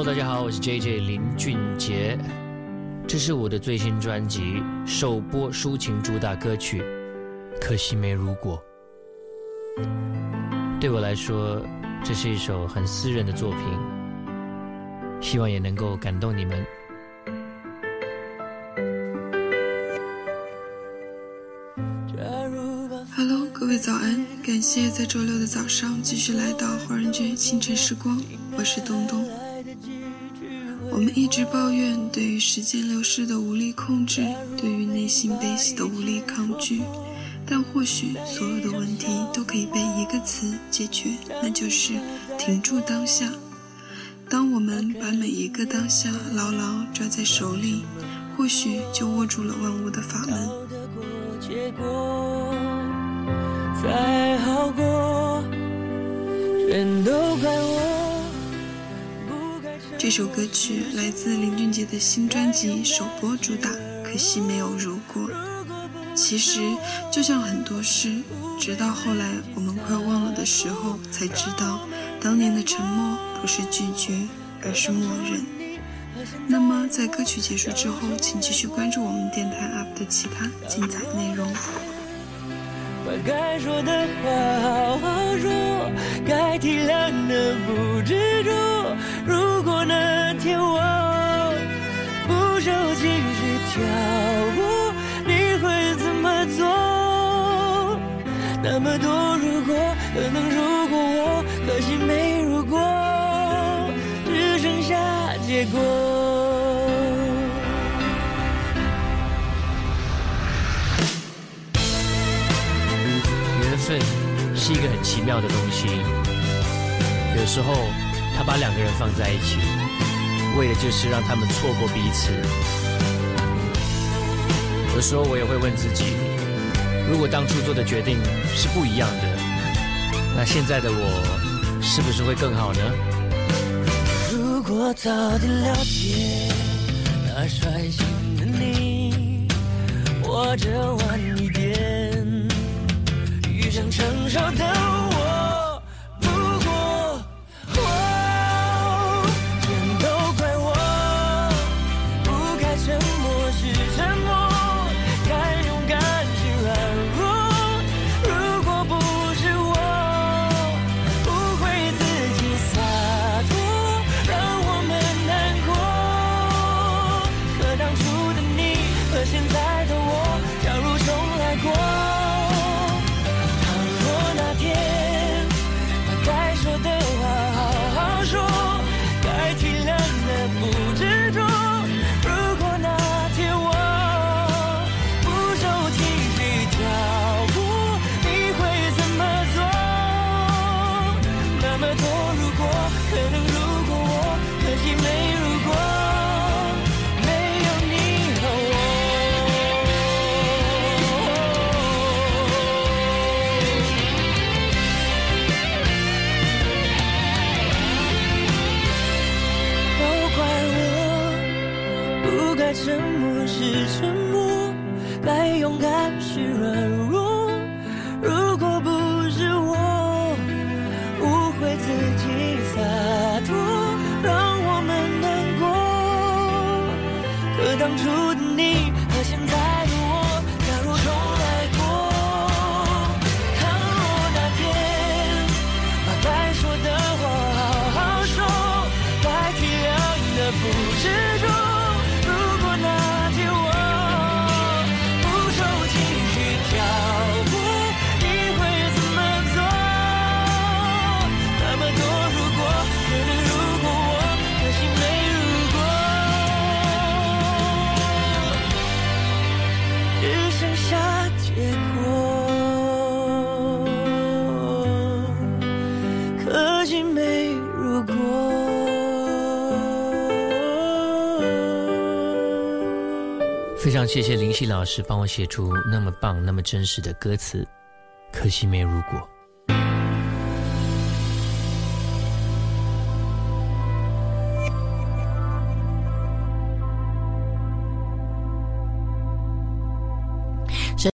Hello，大家好，我是 JJ 林俊杰，这是我的最新专辑首播抒情主打歌曲，可惜没如果。对我来说，这是一首很私人的作品，希望也能够感动你们。Hello，各位早安！感谢在周六的早上继续来到华人居清晨时光，我是东东。我们一直抱怨对于时间流逝的无力控制，对于内心悲喜的无力抗拒。但或许所有的问题都可以被一个词解决，那就是停住当下。当我们把每一个当下牢牢抓在手里，或许就握住了万物的法门。这首歌曲来自林俊杰的新专辑首播主打，可惜没有如果。其实，就像很多事，直到后来我们快忘了的时候，才知道当年的沉默不是拒绝，而是默认。那么，在歌曲结束之后，请继续关注我们电台 UP 的其他精彩内容。把该说的话好好说，该体谅的不执着。如要不你会怎么做。那么多如果，可能如果我，可惜没如果，只剩下结果。缘分是一个很奇妙的东西，有时候他把两个人放在一起，为的就是让他们错过彼此。有时候我也会问自己。如果当初做的决定是不一样的，那现在的我是不是会更好呢？如果早点了解那率性的你，或者晚一点遇上成熟的那么多如果可能如果我可惜没如果没有你和我都怪我不该沉默时沉默该勇敢时软弱。当初的你和现在非常谢谢林夕老师帮我写出那么棒、那么真实的歌词，可惜没如果。